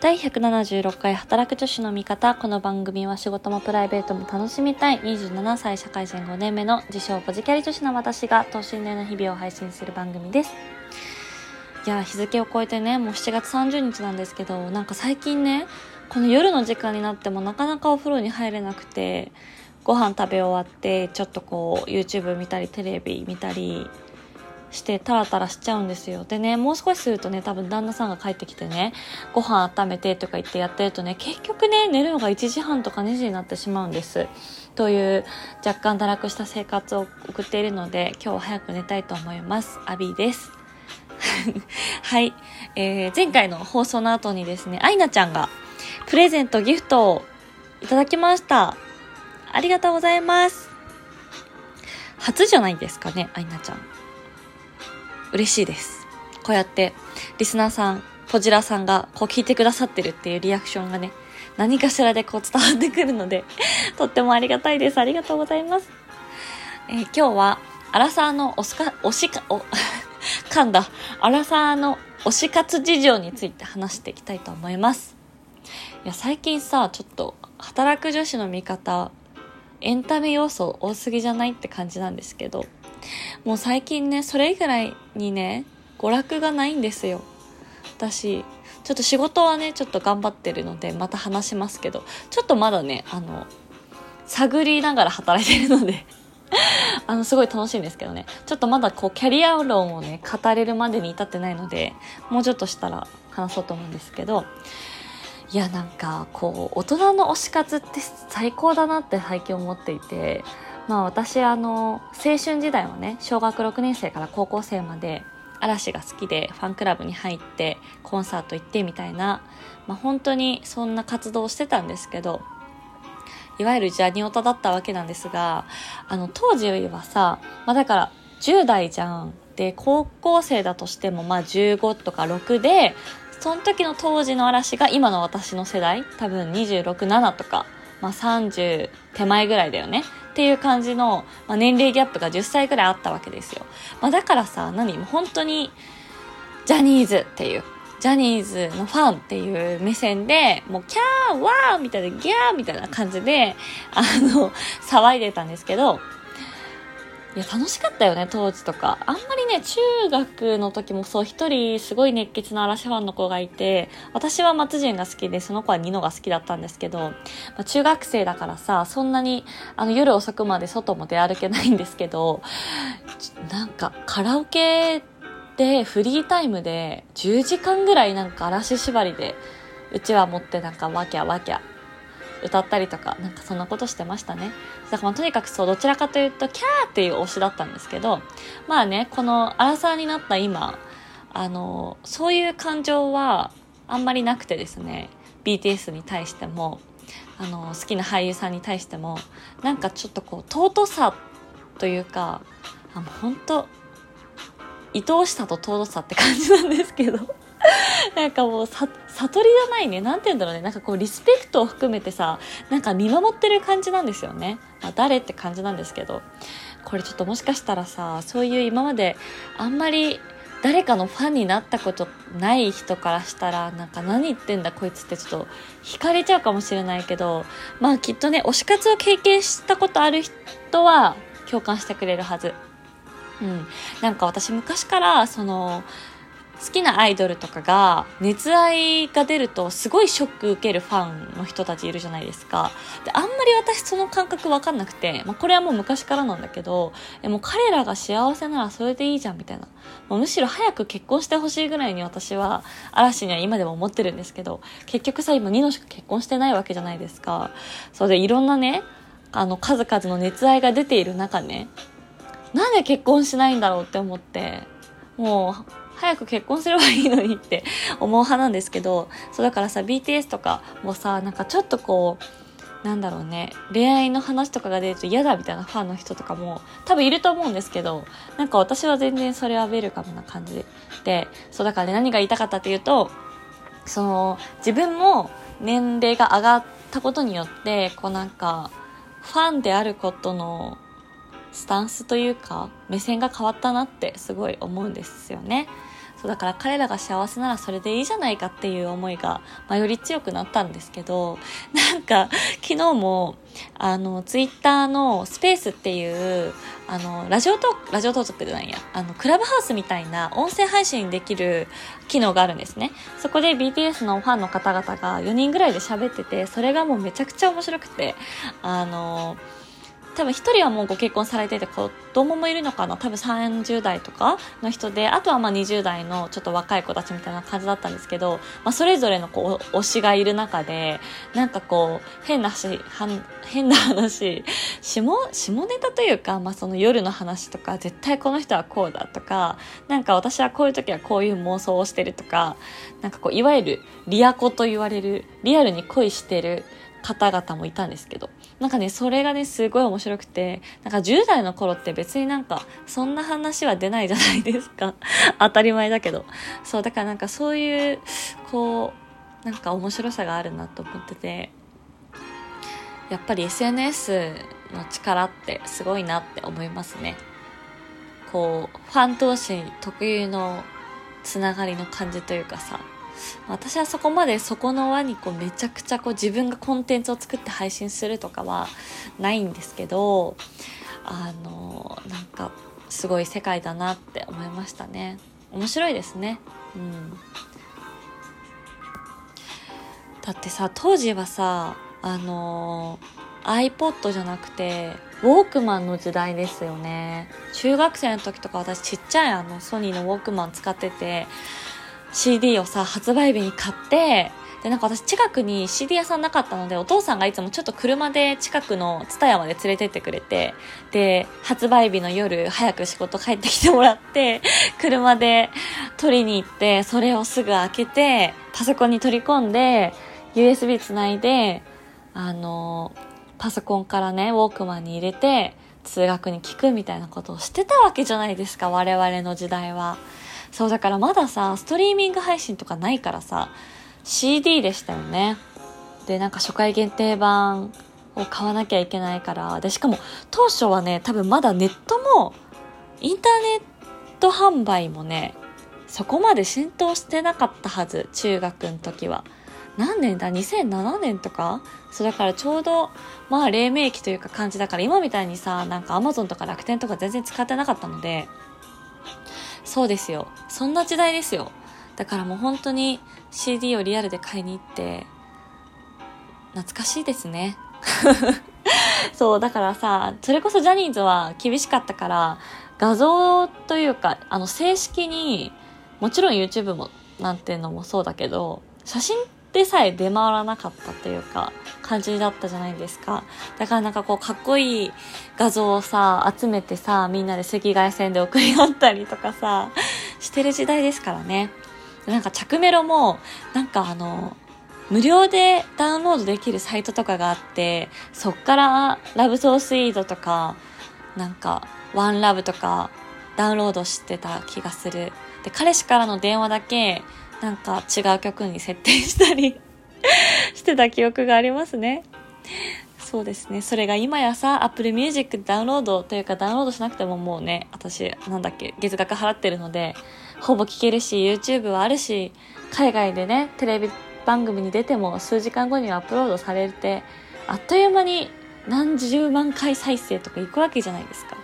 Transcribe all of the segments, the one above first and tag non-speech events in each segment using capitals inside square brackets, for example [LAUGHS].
第176回働く女子の味方。この番組は仕事もプライベートも楽しみたい27歳社会人5年目の自称ポジキャリ女子の私が等身大の日々を配信する番組です。いや、日付を超えてね、もう7月30日なんですけど、なんか最近ね、この夜の時間になってもなかなかお風呂に入れなくて、ご飯食べ終わって、ちょっとこう、YouTube 見たり、テレビ見たり、してタラタラしちゃうんですよ。でね、もう少しするとね、多分旦那さんが帰ってきてね、ご飯温めてとか言ってやってるとね、結局ね、寝るのが1時半とか2時になってしまうんです。という若干堕落した生活を送っているので、今日は早く寝たいと思います。アビーです。[LAUGHS] はい。えー、前回の放送の後にですね、アイナちゃんがプレゼント、ギフトをいただきました。ありがとうございます。初じゃないですかね、アイナちゃん。嬉しいです。こうやって、リスナーさん、ポジラさんがこう聞いてくださってるっていうリアクションがね、何かしらでこう伝わってくるので [LAUGHS] とってもありがたいです。ありがとうございます。えー、今日は、アラサーのおすか、おしか、お、[LAUGHS] 噛んだ、アラサーの推し活事情について話していきたいと思います。いや、最近さ、ちょっと、働く女子の味方、エンタメ要素多すぎじゃないって感じなんですけど、もう最近ね、それ以外にね、娯楽がないんですよ。私、ちょっと仕事はね、ちょっと頑張ってるので、また話しますけど、ちょっとまだね、あの、探りながら働いてるので [LAUGHS] あの、すごい楽しいんですけどね。ちょっとまだこう、キャリア論をね、語れるまでに至ってないので、もうちょっとしたら話そうと思うんですけど、いや、なんか、こう、大人の推し活って最高だなって最近思っていて、まあ私あの青春時代はね小学6年生から高校生まで嵐が好きでファンクラブに入ってコンサート行ってみたいな、まあ、本当にそんな活動をしてたんですけどいわゆるジャニオタだったわけなんですがあの当時はさ、まあ、だから10代じゃん。で高校生だとしてもまあ15とか6でその時の当時の嵐が今の私の世代多分267とか、まあ、30手前ぐらいだよねっていう感じの、まあ、年齢ギャップが10歳ぐらいあったわけですよ。まあ、だからさ、何？本当に、ジャニーズっていう、ジャニーズのファンっていう目線で、もうキャーワーみたいな、ギャーみたいな感じで、あの、騒いでたんですけど、いや、楽しかったよね、当時とか。あんまりね、中学の時もそう、一人すごい熱血な嵐ファンの子がいて、私は松潤が好きで、その子はニノが好きだったんですけど、まあ、中学生だからさ、そんなに、あの、夜遅くまで外も出歩けないんですけど、なんか、カラオケでフリータイムで10時間ぐらいなんか嵐縛りで、うちは持ってなんかわきゃわきゃ歌ったりとか、なんかそんなことしてましたね。だからまあとにかくそう、どちらかというと、キャーっていう推しだったんですけど、まあね、このアラサーになった今、あの、そういう感情はあんまりなくてですね、BTS に対しても、あの、好きな俳優さんに対しても、なんかちょっとこう、尊さというか、あの、本当愛おしさと尊さって感じなんですけど [LAUGHS] なんかもうさ、悟りじゃないね。なんて言うんだろうね。なんかこう、リスペクトを含めてさ、なんか見守ってる感じなんですよね。まあ、誰って感じなんですけど。これちょっともしかしたらさ、そういう今まであんまり誰かのファンになったことない人からしたら、なんか何言ってんだこいつってちょっと惹かれちゃうかもしれないけど、まあきっとね、推し活を経験したことある人は共感してくれるはず。うん。なんか私昔から、その、好きなアイドルとかが熱愛が出るとすごいショック受けるファンの人たちいるじゃないですか。で、あんまり私その感覚わかんなくて、まあ、これはもう昔からなんだけど、えもう彼らが幸せならそれでいいじゃんみたいな。もうむしろ早く結婚してほしいぐらいに私は嵐には今でも思ってるんですけど、結局さ、今ニノしか結婚してないわけじゃないですか。そうでいろんなね、あの数々の熱愛が出ている中ね、なんで結婚しないんだろうって思って、もう早く結婚すればいいのにって [LAUGHS] 思う派なんですけど、そうだからさ、BTS とかもさ、なんかちょっとこう、なんだろうね、恋愛の話とかが出ると嫌だみたいなファンの人とかも多分いると思うんですけど、なんか私は全然それはウェルカムな感じで、そうだからね、何が言いたかったっていうと、その、自分も年齢が上がったことによって、こうなんか、ファンであることのスタンスというか、目線が変わったなってすごい思うんですよね。そうだから彼らが幸せならそれでいいじゃないかっていう思いが、まあ、より強くなったんですけど、[LAUGHS] なんか、昨日も、あの、ツイッターのスペースっていう、あの、ラジオトーク、ラジオトークでなんや、あの、クラブハウスみたいな音声配信できる機能があるんですね。そこで BTS のファンの方々が4人ぐらいで喋ってて、それがもうめちゃくちゃ面白くて、あの、多分一人はもうご結婚されてて子供もいるのかな？多分30代とかの人であとはまあ20代のちょっと若い子たちみたいな感じだったんですけど、まあ、それぞれのこう推しがいる中でなんかこう変な話変な話下下ネタというか、まあ、その夜の話とか絶対この人はこうだとかなんか私はこういう時はこういう妄想をしてるとかなんかこういわゆるリアコと言われるリアルに恋してる方々もいたんですけどなんかねそれがねすごい面白くてなんか10代の頃って別になんかそんな話は出ないじゃないですか。[LAUGHS] 当たり前だけど。そうだからなんかそういうこうなんか面白さがあるなと思ってて。やっぱり SNS の力ってすごいなって思いますね。こうファン同士特有のつながりの感じというかさ。私はそこまでそこの輪にこうめちゃくちゃこう自分がコンテンツを作って配信するとかはないんですけどあのなんかすごい世界だなって思いましたね。面白いですね。うん。だってさ当時はさあの iPod じゃなくてウォークマンの時代ですよね。中学生の時とか私ちっちゃいあのソニーのウォークマン使ってて CD をさ、発売日に買って、で、なんか私近くに CD 屋さんなかったので、お父さんがいつもちょっと車で近くのツタヤまで連れてってくれて、で、発売日の夜早く仕事帰ってきてもらって、[LAUGHS] 車で取りに行って、それをすぐ開けて、パソコンに取り込んで、USB つないで、あの、パソコンからね、ウォークマンに入れて、通学に聞くみたいなことをしてたわけじゃないですか、我々の時代は。そうだからまださストリーミング配信とかないからさ CD でしたよね。でなんか初回限定版を買わなきゃいけないからでしかも当初はね多分まだネットもインターネット販売もねそこまで浸透してなかったはず中学の時は。何年だ？2007年とか？そうだからちょうどまあ黎明期というか感じだから今みたいにさなんかアマゾンとか楽天とか全然使ってなかったのでそうですよ。そんな時代ですよ。だからもう本当に CD をリアルで買いに行って、懐かしいですね。[LAUGHS] そう、だからさ、それこそジャニーズは厳しかったから、画像というか、あの、正式に、もちろん YouTube も、なんていうのもそうだけど、写真でさえ出回らなかったというか、感じだったじゃないですか。だからなんかこう、かっこいい画像をさ、集めてさ、みんなで赤外線で送り合ったりとかさ、してる時代ですからね。なんか着メロも、なんかあの、無料でダウンロードできるサイトとかがあって、そっからラブソースイードとか、なんか、ワンラブとかダウンロードしてた気がする。で、彼氏からの電話だけ、なんか違う曲に設定したり [LAUGHS] してた記憶がありますね。そうですね。それが今やさ、Apple Music ダウンロードというかダウンロードしなくてももうね、私、なんだっけ、月額払ってるので、ほぼ聴けるし、YouTube はあるし、海外でね、テレビ番組に出ても数時間後にはアップロードされて、あっという間に何十万回再生とかいくわけじゃないですか。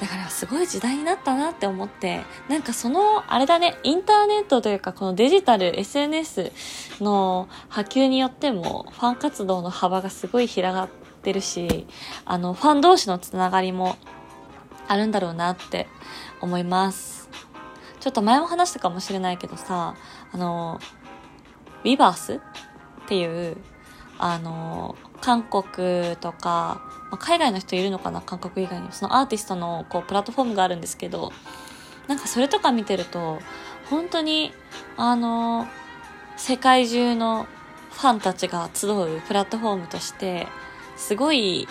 だからすごい時代になったなって思って、なんかその、あれだね、インターネットというかこのデジタル SNS の波及によってもファン活動の幅がすごい広がってるし、あの、ファン同士のつながりもあるんだろうなって思います。ちょっと前も話したかもしれないけどさ、あの、ウィバースっていう、あの、韓国とか、まあ、海外の人いるのかな韓国以外にも。そのアーティストのこうプラットフォームがあるんですけどなんかそれとか見てると本当にあの世界中のファンたちが集うプラットフォームとしてすごい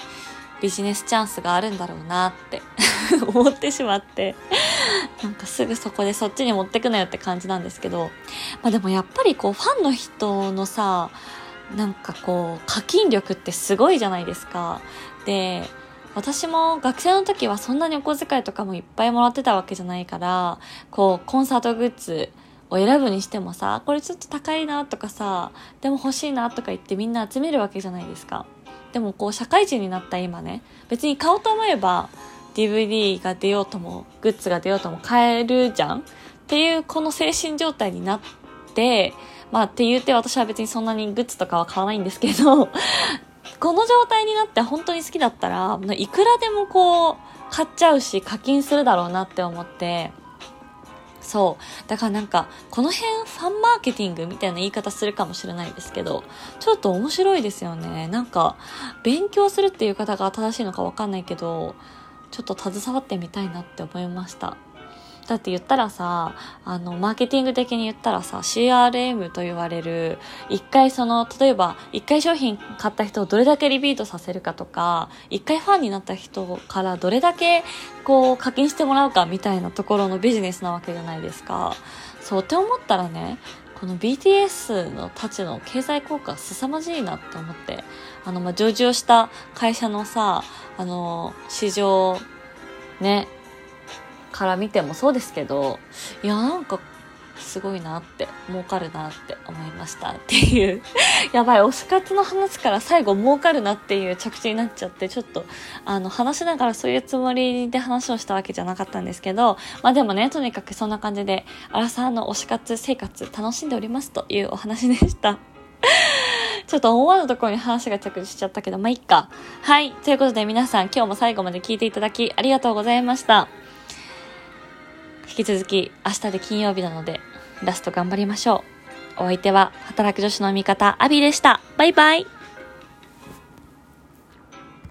ビジネスチャンスがあるんだろうなって [LAUGHS] 思ってしまってなんかすぐそこでそっちに持ってくなよって感じなんですけど、まあでもやっぱりこうファンの人のさなんかこう課金力ってすごいじゃないですかで私も学生の時はそんなにお小遣いとかもいっぱいもらってたわけじゃないから、こう、コンサートグッズを選ぶにしてもさ、これちょっと高いなとかさ、でも欲しいなとか言ってみんな集めるわけじゃないですか。でもこう、社会人になった今ね、別に買おうと思えば、DVD が出ようとも、グッズが出ようとも買えるじゃんっていうこの精神状態になって、まあって言って私は別にそんなにグッズとかは買わないんですけど、この状態になって本当に好きだったら、いくらでもこう、買っちゃうし課金するだろうなって思って、そう。だからなんか、この辺ファンマーケティングみたいな言い方するかもしれないですけど、ちょっと面白いですよね。なんか、勉強するっていう方が正しいのかわかんないけど、ちょっと携わってみたいなって思いました。だって言ったらさ、あの、マーケティング的に言ったらさ、CRM と言われる、一回その、例えば、一回商品買った人をどれだけリピートさせるかとか、一回ファンになった人からどれだけ、こう、課金してもらうかみたいなところのビジネスなわけじゃないですか。そうって思ったらね、この BTS のたちの経済効果凄まじいなって思って、あの、ま上場した会社のさ、あの、市場、ね、から見てもそうですけど、いや、なんか、すごいなって、儲かるなって思いましたっていう、[LAUGHS] やばい、推し活の話から最後儲かるなっていう着地になっちゃって、ちょっと、あの、話しながらそういうつもりで話をしたわけじゃなかったんですけど、まあでもね、とにかくそんな感じで、アラサーの推し活生活楽しんでおりますというお話でした。[LAUGHS] ちょっと思わぬところに話が着地しちゃったけど、まあ、いっか。はい。ということで皆さん今日も最後まで聞いていただきありがとうございました。引き続き明日で金曜日なのでラスト頑張りましょう。お相手は働く女子の味方アビでした。バイバイ。